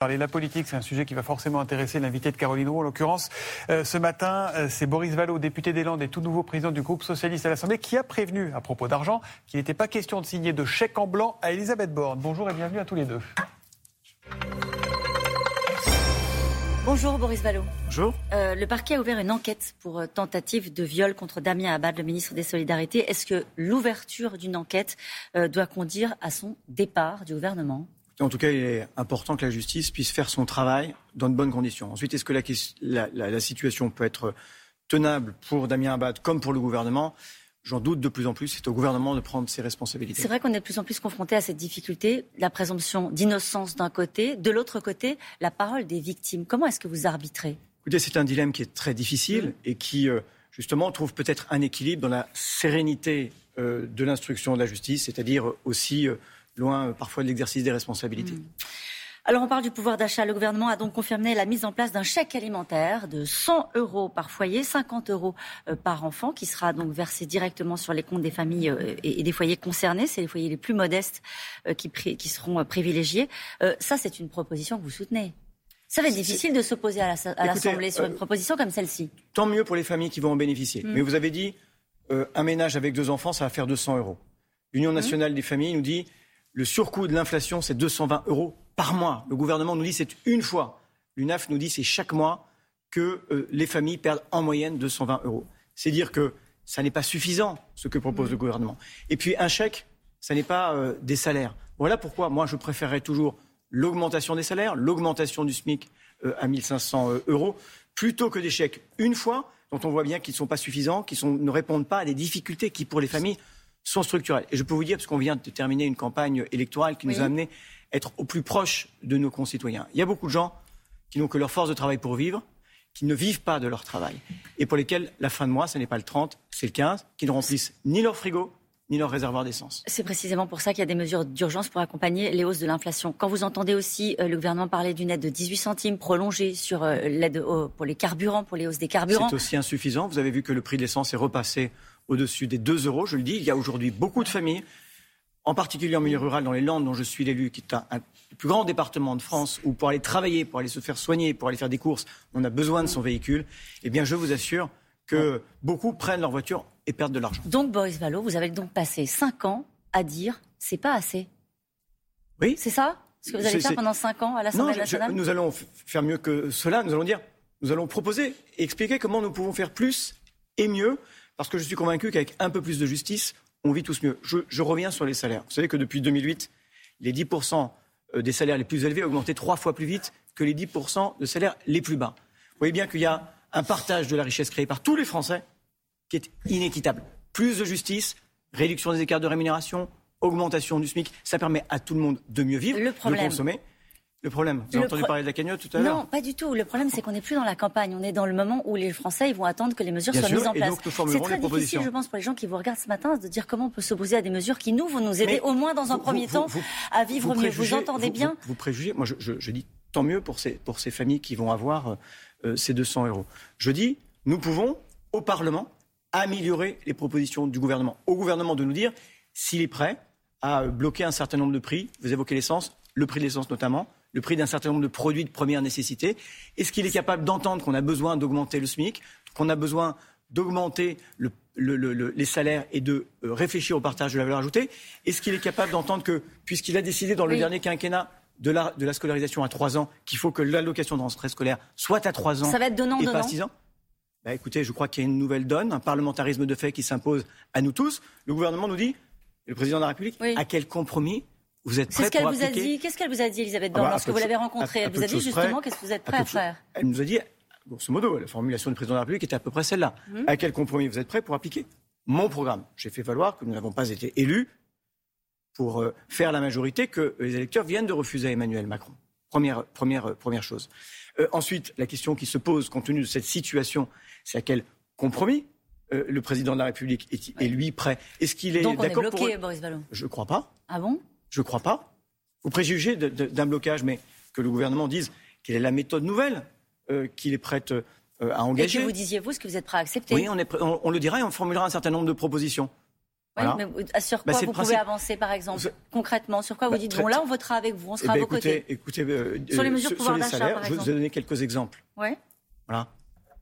Parler de la politique, c'est un sujet qui va forcément intéresser l'invité de Caroline Roux. En l'occurrence, euh, ce matin, euh, c'est Boris Vallaud, député des Landes et tout nouveau président du groupe socialiste à l'Assemblée, qui a prévenu à propos d'argent qu'il n'était pas question de signer de chèque en blanc à Elisabeth Borne. Bonjour et bienvenue à tous les deux. Bonjour Boris Vallaud. Bonjour. Euh, le parquet a ouvert une enquête pour tentative de viol contre Damien Abad, le ministre des Solidarités. Est-ce que l'ouverture d'une enquête doit conduire à son départ du gouvernement? En tout cas, il est important que la justice puisse faire son travail dans de bonnes conditions. Ensuite, est-ce que la, situation peut être tenable pour Damien Abad comme pour le gouvernement? J'en doute de plus en plus. C'est au gouvernement de prendre ses responsabilités. C'est vrai qu'on est de plus en plus confronté à cette difficulté, la présomption d'innocence d'un côté, de l'autre côté, la parole des victimes. Comment est-ce que vous arbitrez? Écoutez, c'est un dilemme qui est très difficile mmh. et qui, euh, justement, trouve peut-être un équilibre dans la sérénité euh, de l'instruction de la justice, c'est-à-dire aussi euh, loin euh, parfois de l'exercice des responsabilités. Hmm. Alors on parle du pouvoir d'achat. Le gouvernement a donc confirmé la mise en place d'un chèque alimentaire de 100 euros par foyer, 50 euros euh, par enfant, qui sera donc versé directement sur les comptes des familles euh, et des foyers concernés. C'est les foyers les plus modestes qui, qui seront privilégiés. Ça, c'est une proposition que vous soutenez. Ça va être difficile de s'opposer à l'Assemblée sur une proposition comme celle-ci. Tant mieux pour les familles qui vont en bénéficier. Hmm. Mais vous avez dit, un ménage avec deux enfants, ça va faire 200 euros. L'Union hmm. nationale des familles nous dit, le surcoût de l'inflation, c'est 220 euros par mois. Le gouvernement nous dit c'est une fois. L'UNAF nous dit c'est chaque mois que euh, les familles perdent en moyenne 220 euros. C'est dire que ça n'est pas suffisant ce que propose le gouvernement. Et puis un chèque, ça n'est pas euh, des salaires. Voilà pourquoi moi je préférerais toujours l'augmentation des salaires, l'augmentation du SMIC euh, à 1500 euros, plutôt que des chèques une fois dont on voit bien qu'ils ne sont pas suffisants, qui ne répondent pas à des difficultés qui, pour les familles, sont structurelles. Et je peux vous dire, parce qu'on vient de terminer une campagne électorale qui nous a amené à être au plus proche de nos concitoyens. Il y a beaucoup de gens qui n'ont que leur force de travail pour vivre, qui ne vivent pas de leur travail, et pour lesquels la fin de mois, ce n'est pas le 30, c'est le 15, qui ne remplissent ni leur frigo, ni leur réservoir d'essence. C'est précisément pour ça qu'il y a des mesures d'urgence pour accompagner les hausses de l'inflation. Quand vous entendez aussi euh, le gouvernement parler d'une aide de 18 centimes prolongée sur euh, l'aide pour les carburants, pour les hausses des carburants. C'est aussi insuffisant. Vous avez vu que le prix de l'essence est repassé au-dessus des 2 euros. Je le dis, il y a aujourd'hui beaucoup de familles, en particulier en milieu rural, dans les Landes, dont je suis l'élu, qui est un, le plus grand département de France, où pour aller travailler, pour aller se faire soigner, pour aller faire des courses, on a besoin de son véhicule. Eh bien, je vous assure que beaucoup prennent leur voiture et perdent de l'argent. Donc, Boris Vallot, vous avez donc passé 5 ans à dire c'est pas assez. Oui. C'est ça? Ce que vous allez faire pendant 5 ans à l'Assemblée nationale? Nous allons faire mieux que cela. Nous allons dire, nous allons proposer et expliquer comment nous pouvons faire plus et mieux parce que je suis convaincu qu'avec un peu plus de justice, on vit tous mieux. Je, reviens sur les salaires. Vous savez que depuis 2008, les 10% euh, des salaires les plus élevés ont augmenté trois fois plus vite que les 10% de salaires les plus bas. Vous voyez bien qu'il y a un partage de la richesse créée par tous les Français qui est inéquitable. Plus de justice, réduction des écarts de rémunération, augmentation du SMIC, ça permet à tout le monde de mieux vivre, de consommer. Le problème Vous avez entendu parler de la cagnotte tout à l'heure Non, pas du tout. Le problème, c'est qu'on n'est plus dans la campagne. On est dans le moment où les Français ils vont attendre que les mesures soient mises en place. C'est très difficile, je pense, pour les gens qui vous regardent ce matin, de dire comment on peut s'opposer à des mesures qui, nous, vont nous aider, au moins dans un premier temps, à vivre mieux. Vous entendez bien vous, préjugez Moi, je, je, dis tant mieux pour ces, pour ces familles qui vont avoir euh, ces 200 euros. Je dis, nous pouvons, au Parlement, améliorer les propositions du gouvernement. Au gouvernement de nous dire s'il est prêt à bloquer un certain nombre de prix. Vous évoquez l'essence, le prix de l'essence notamment le prix d'un certain nombre de produits de première nécessité. Est-ce qu'il est capable d'entendre qu'on a besoin d'augmenter le SMIC, qu'on a besoin d'augmenter les salaires et de euh, réfléchir au partage de la valeur ajoutée? Est-ce qu'il est capable d'entendre que, puisqu'il a décidé dans le dernier quinquennat de la, de la, scolarisation à 3 ans, qu'il faut que l'allocation de rentrée scolaire soit à 3 ans Ça va être donnant, et pas à 6 ans? Bah, Écoutez, je crois qu'il y a une nouvelle donne, un parlementarisme de fait qui s'impose à nous tous. Le gouvernement nous dit, le président de la République, à quel compromis vous êtes prêt pour vous a dit Qu'est-ce qu'elle vous a dit, Elisabeth Borne, ah bah, lorsque vous l'avez rencontrée? Elle vous a dit justement qu'est-ce que vous êtes prêt à, faire? Elle nous a dit, grosso modo, la formulation du président de la République était à peu près celle-là. Hum. À quel compromis vous êtes prêt pour appliquer mon programme? J'ai fait valoir que nous n'avons pas été élus pour euh, faire la majorité que les électeurs viennent de refuser à Emmanuel Macron. Première, première, euh, première chose. Euh, ensuite, la question qui se pose, compte tenu de cette situation, c'est à quel compromis le président de la République est, lui prêt? Est-ce qu'il est, d'accord pour... Boris Vallon Je ne crois pas. Ah bon? Je ne crois pas. Vous préjugez d'un blocage, mais que le gouvernement dise quelle est la méthode nouvelle euh, qu'il est prêt euh, à engager. Et que vous disiez, vous, ce que vous êtes prêt à accepter Oui, on, le dira et on formulera un certain nombre de propositions. mais sur bah, quoi vous pouvez avancer, par exemple, concrètement Sur quoi vous bah, dites, bon, là, on votera avec vous, on sera eh à vos côtés Écoutez, euh, sur les mesures de pouvoir d'achat, Je vais vous donner quelques exemples. Ouais. Voilà.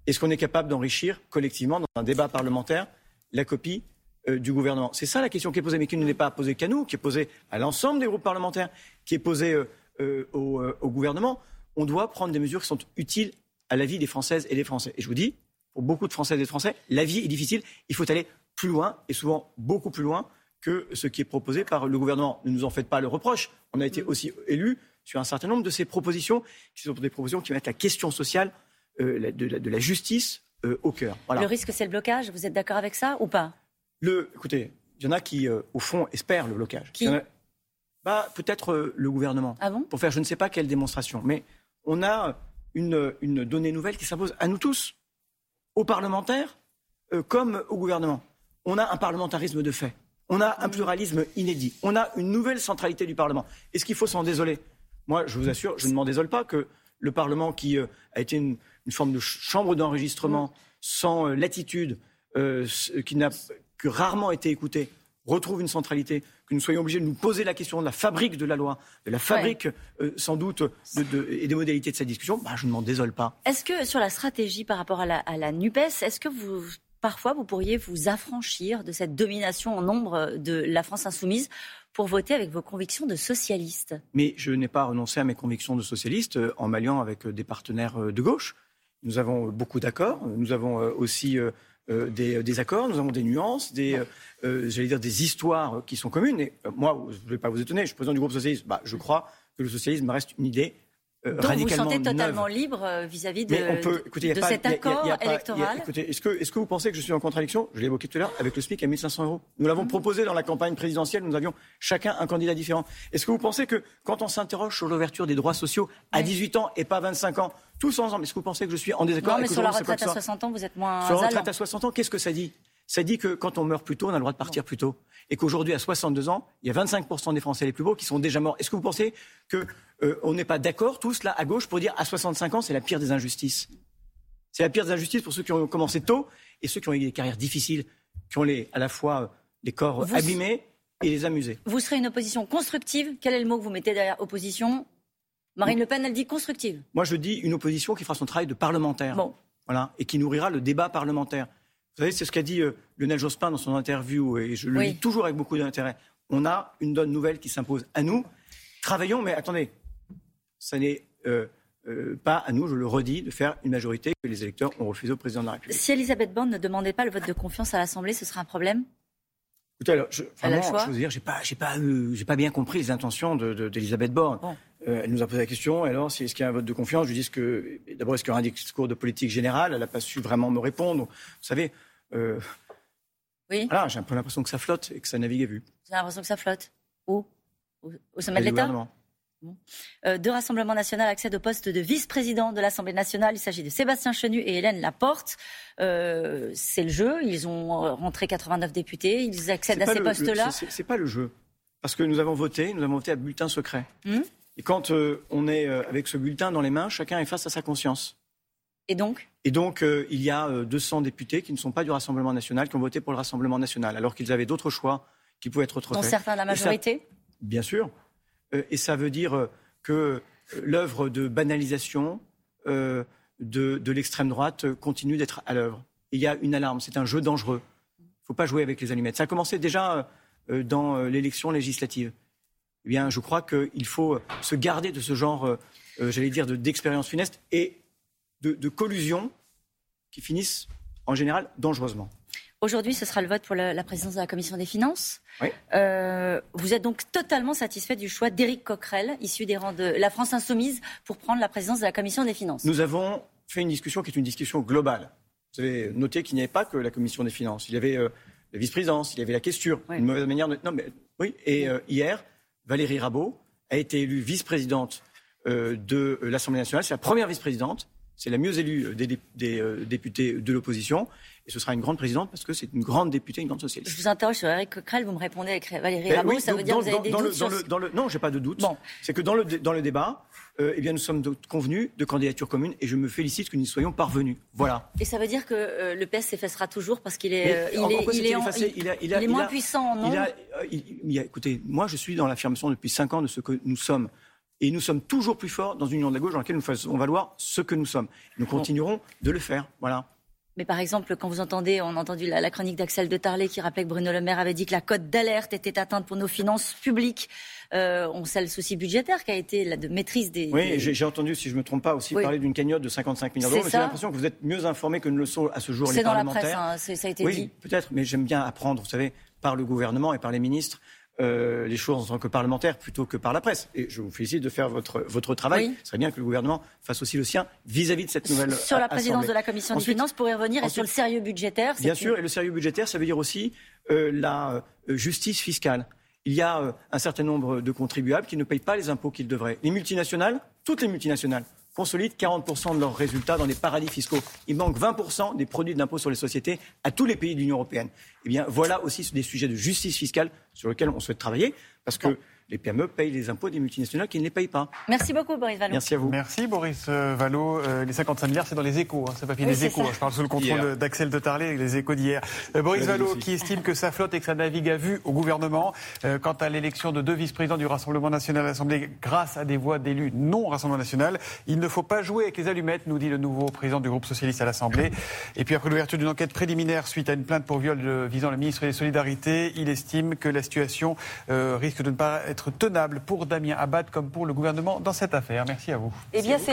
Est-ce qu'on est capable d'enrichir collectivement, dans un débat parlementaire, la copie euh, du gouvernement C'est ça la question qui est posée, mais qui ne n'est pas posée qu'à nous, qui est posée à l'ensemble des groupes parlementaires, qui est posée euh, au, au gouvernement. On doit prendre des mesures qui sont utiles à la vie des Françaises et des Français. Et je vous dis, pour beaucoup de Françaises et de Français, la vie est difficile. Il faut aller plus loin, et souvent beaucoup plus loin, que ce qui est proposé par le gouvernement. Ne nous en faites pas le reproche. On a été mm. aussi élus sur un certain nombre de ces propositions, qui sont des propositions qui mettent la question sociale euh, de, la, justice euh, au cœur. Le risque, c'est le blocage. Vous êtes d'accord avec ça ou pas? Le, Écoutez, il y en a qui, euh, au fond, espèrent le blocage. Qui bah, Peut-être le gouvernement. Ah bon? Pour faire je ne sais pas quelle démonstration. Mais on a une, une donnée nouvelle qui s'impose à nous tous, aux parlementaires comme au gouvernement on a un parlementarisme de fait. On a un pluralisme inédit. On a une nouvelle centralité du Parlement. Est-ce qu'il faut s'en désoler? Moi, je vous assure, je ne m'en désole pas que le Parlement, qui euh, a été une, forme de chambre d'enregistrement sans euh, latitude, euh, qui n'a que rarement été écouté, retrouve une centralité, que nous soyons obligés de nous poser la question de la fabrique de la loi, de la fabrique sans doute et des modalités de cette discussion, bah, je ne m'en désole pas. Est-ce que sur la stratégie par rapport à la, à la NUPES, est-ce que vous parfois vous pourriez vous affranchir de cette domination en nombre de la France insoumise pour voter avec vos convictions de socialiste? Mais je n'ai pas renoncé à mes convictions de socialiste euh, en m'alliant avec euh, des partenaires euh, de gauche. Nous avons beaucoup d'accords, nous avons aussi des, accords, nous avons des nuances, des, j'allais dire des histoires qui sont communes. Et moi, je ne vais pas vous étonner, je suis président du groupe socialiste. Bah, je crois que le socialisme reste une idée euh, Donc vous vous sentez totalement libre euh, vis-à-vis de, cet accord électoral? Est-ce que, est que, vous pensez que je suis en contradiction? Je l'ai évoqué tout à l'heure avec le SMIC à 1500 euros. Nous l'avons mmh. proposé dans la campagne présidentielle. Nous avions chacun un candidat différent. Est-ce que vous pensez que quand on s'interroge sur l'ouverture des droits sociaux à 18 ans et pas 25 ans, tous ensemble, est-ce que vous pensez que je suis en désaccord? Non, mais sur la retraite à 60 ans, vous êtes moins. Sur la retraite à 60 ans, qu'est-ce que ça dit? Ça dit que quand on meurt plus tôt, on a le droit de partir plus tôt et qu'aujourd'hui, à 62 ans, il y a 25% des Français les plus beaux qui sont déjà morts. Est-ce que vous pensez qu'on euh, n'est pas d'accord tous là à gauche pour dire à 65 ans, c'est la pire des injustices? C'est la pire des injustices pour ceux qui ont commencé tôt et ceux qui ont eu des carrières difficiles, qui ont les, à la fois des corps abîmés et les amusés. Vous serez une opposition constructive. Quel est le mot que vous mettez derrière opposition? Marine Le Pen, elle dit constructive. Moi, je dis une opposition qui fera son travail de parlementaire. Bon. Voilà, et qui nourrira le débat parlementaire. Vous savez, c'est ce qu'a dit euh, Lionel Jospin dans son interview, et je le lis toujours avec beaucoup d'intérêt. On a une donne nouvelle qui s'impose à nous. Travaillons, mais attendez, ça n'est euh, euh, pas à nous, je le redis, de faire une majorité que les électeurs ont refusé au président de la République. Si Elisabeth Borne ne demandait pas le vote de confiance à l'Assemblée, ce serait un problème? Écoutez, alors, je, vraiment, je veux dire, j'ai pas, j'ai pas, j'ai pas bien compris les intentions d'Elisabeth de, Borne. elle nous a posé la question. Alors, est-ce qu'il y a un vote de confiance? Je lui dis que, d'abord, est-ce qu'il y aura un discours de politique générale? Elle n'a pas su vraiment me répondre. Vous savez, euh, oui. j'ai un peu l'impression que ça flotte et que ça navigue à vue. J'ai l'impression que ça flotte. Où? Au, sommet de l'État? Euh, deux Rassemblements nationaux accèdent au poste de vice-président de l'Assemblée nationale. Il s'agit de Sébastien Chenu et Hélène Laporte. Euh, c'est le jeu. Ils ont rentré 89 députés. Ils accèdent à ces postes-là. C'est pas le jeu. Parce que nous avons voté, nous avons voté à bulletin secret. Hmm? Et quand on est avec ce bulletin dans les mains, chacun est face à sa conscience. Et donc Et donc, euh, il y a 200 euh, députés qui ne sont pas du Rassemblement national, qui ont voté pour le Rassemblement national, alors qu'ils avaient d'autres choix qui pouvaient être refaits. Dont certains la majorité Bien sûr. Euh, et ça veut dire que l'œuvre de banalisation de, de l'extrême droite continue d'être à l'œuvre. Il y a une alarme, c'est un jeu dangereux. Il ne faut pas jouer avec les allumettes. Ça a commencé déjà dans l'élection législative. Eh bien, je crois qu'il faut se garder de ce genre, j'allais dire, d'expérience funeste et de, collusion qui finissent en général dangereusement. Aujourd'hui, ce sera le vote pour la, présidence de la Commission des finances. Oui. Euh, vous êtes donc totalement satisfait du choix d'Éric Coquerel, issu des rangs de la France Insoumise, pour prendre la présidence de la Commission des finances. Nous avons fait une discussion qui est une discussion globale. Vous avez noté qu'il n'y avait pas que la Commission des finances. Il y avait euh, la vice-présidence, il y avait la question, une mauvaise manière de... Non, mais oui. Et euh, hier, Valérie Rabault a été élue vice-présidente de l'Assemblée nationale. C'est la première vice-présidente c'est la mieux élue des, députés de l'opposition. Et ce sera une grande présidente parce que c'est une grande députée, une grande socialiste. Je vous interroge sur Eric Coquerel, vous me répondez avec Valérie ben Rameau, ça veut dire que vous avez des doutes sur... le, Non, j'ai pas de doute. C'est que dans le, dans le débat, euh, eh bien, nous sommes convenus de candidature commune et je me félicite que nous y soyons parvenus. Voilà. Et ça veut dire que euh, le PS s'effacera toujours parce qu'il est, euh, il, est, il, moins puissant, non? Écoutez, moi je suis dans l'affirmation depuis cinq ans de ce que nous sommes. Et nous sommes toujours plus forts dans une union de la gauche dans laquelle nous faisons valoir ce que nous sommes. Nous continuerons de le faire. Voilà. Mais par exemple, quand vous entendez, on a entendu la, chronique d'Axel de Tarlet qui rappelait que Bruno Le Maire avait dit que la cote d'alerte était atteinte pour nos finances publiques. Euh, on sait le souci budgétaire qui a été la de maîtrise des. Oui, j'ai entendu, si je ne me trompe pas, aussi parler d'une cagnotte de 55 millions d'euros. J'ai l'impression que vous êtes mieux informé que ne le sont à ce jour les parlementaires. C'est dans la presse, hein, ça a été dit. Oui, peut-être, mais j'aime bien apprendre, vous savez, par le gouvernement et par les ministres. Euh, les choses en tant que parlementaire plutôt que par la presse. Et je vous félicite de faire votre, votre travail. Ce serait bien que le gouvernement fasse aussi le sien vis-à-vis de cette nouvelle. Sur la présidence de la Commission des finances, pour y revenir, et sur le sérieux budgétaire. Bien sûr, et le sérieux budgétaire, ça veut dire aussi euh, la euh, justice fiscale. Il y a un certain nombre de contribuables qui ne payent pas les impôts qu'ils devraient. Les multinationales, toutes les multinationales, consolident 40% de leurs résultats dans les paradis fiscaux. Il manque 20% des produits d'impôt sur les sociétés à tous les pays de l'Union européenne. Eh bien, voilà aussi des sujets de justice fiscale sur lesquels on souhaite travailler, parce que les PME payent les impôts des multinationales qui ne les payent pas. Merci beaucoup, Boris Vallot. Merci à vous. Merci, Boris euh, Vallot. Euh, les 55 milliards, c'est dans les échos. Hein, c'est pas fini, les échos. Je parle sous le contrôle d'Axel de Tarlet, les échos d'hier. Euh, Boris Vallot, qui estime que ça flotte et que ça navigue à vue au gouvernement. quant à l'élection de deux vice-présidents du Rassemblement national à l'Assemblée grâce à des voix d'élus non Rassemblement national, il ne faut pas jouer avec les allumettes, nous dit le nouveau président du groupe socialiste à l'Assemblée. Et puis après l'ouverture d'une enquête préliminaire suite à une plainte pour viol visant le ministre des Solidarités, il estime que la situation risque de ne pas tenable pour Damien Abad comme pour le gouvernement dans cette affaire. Merci à vous. Eh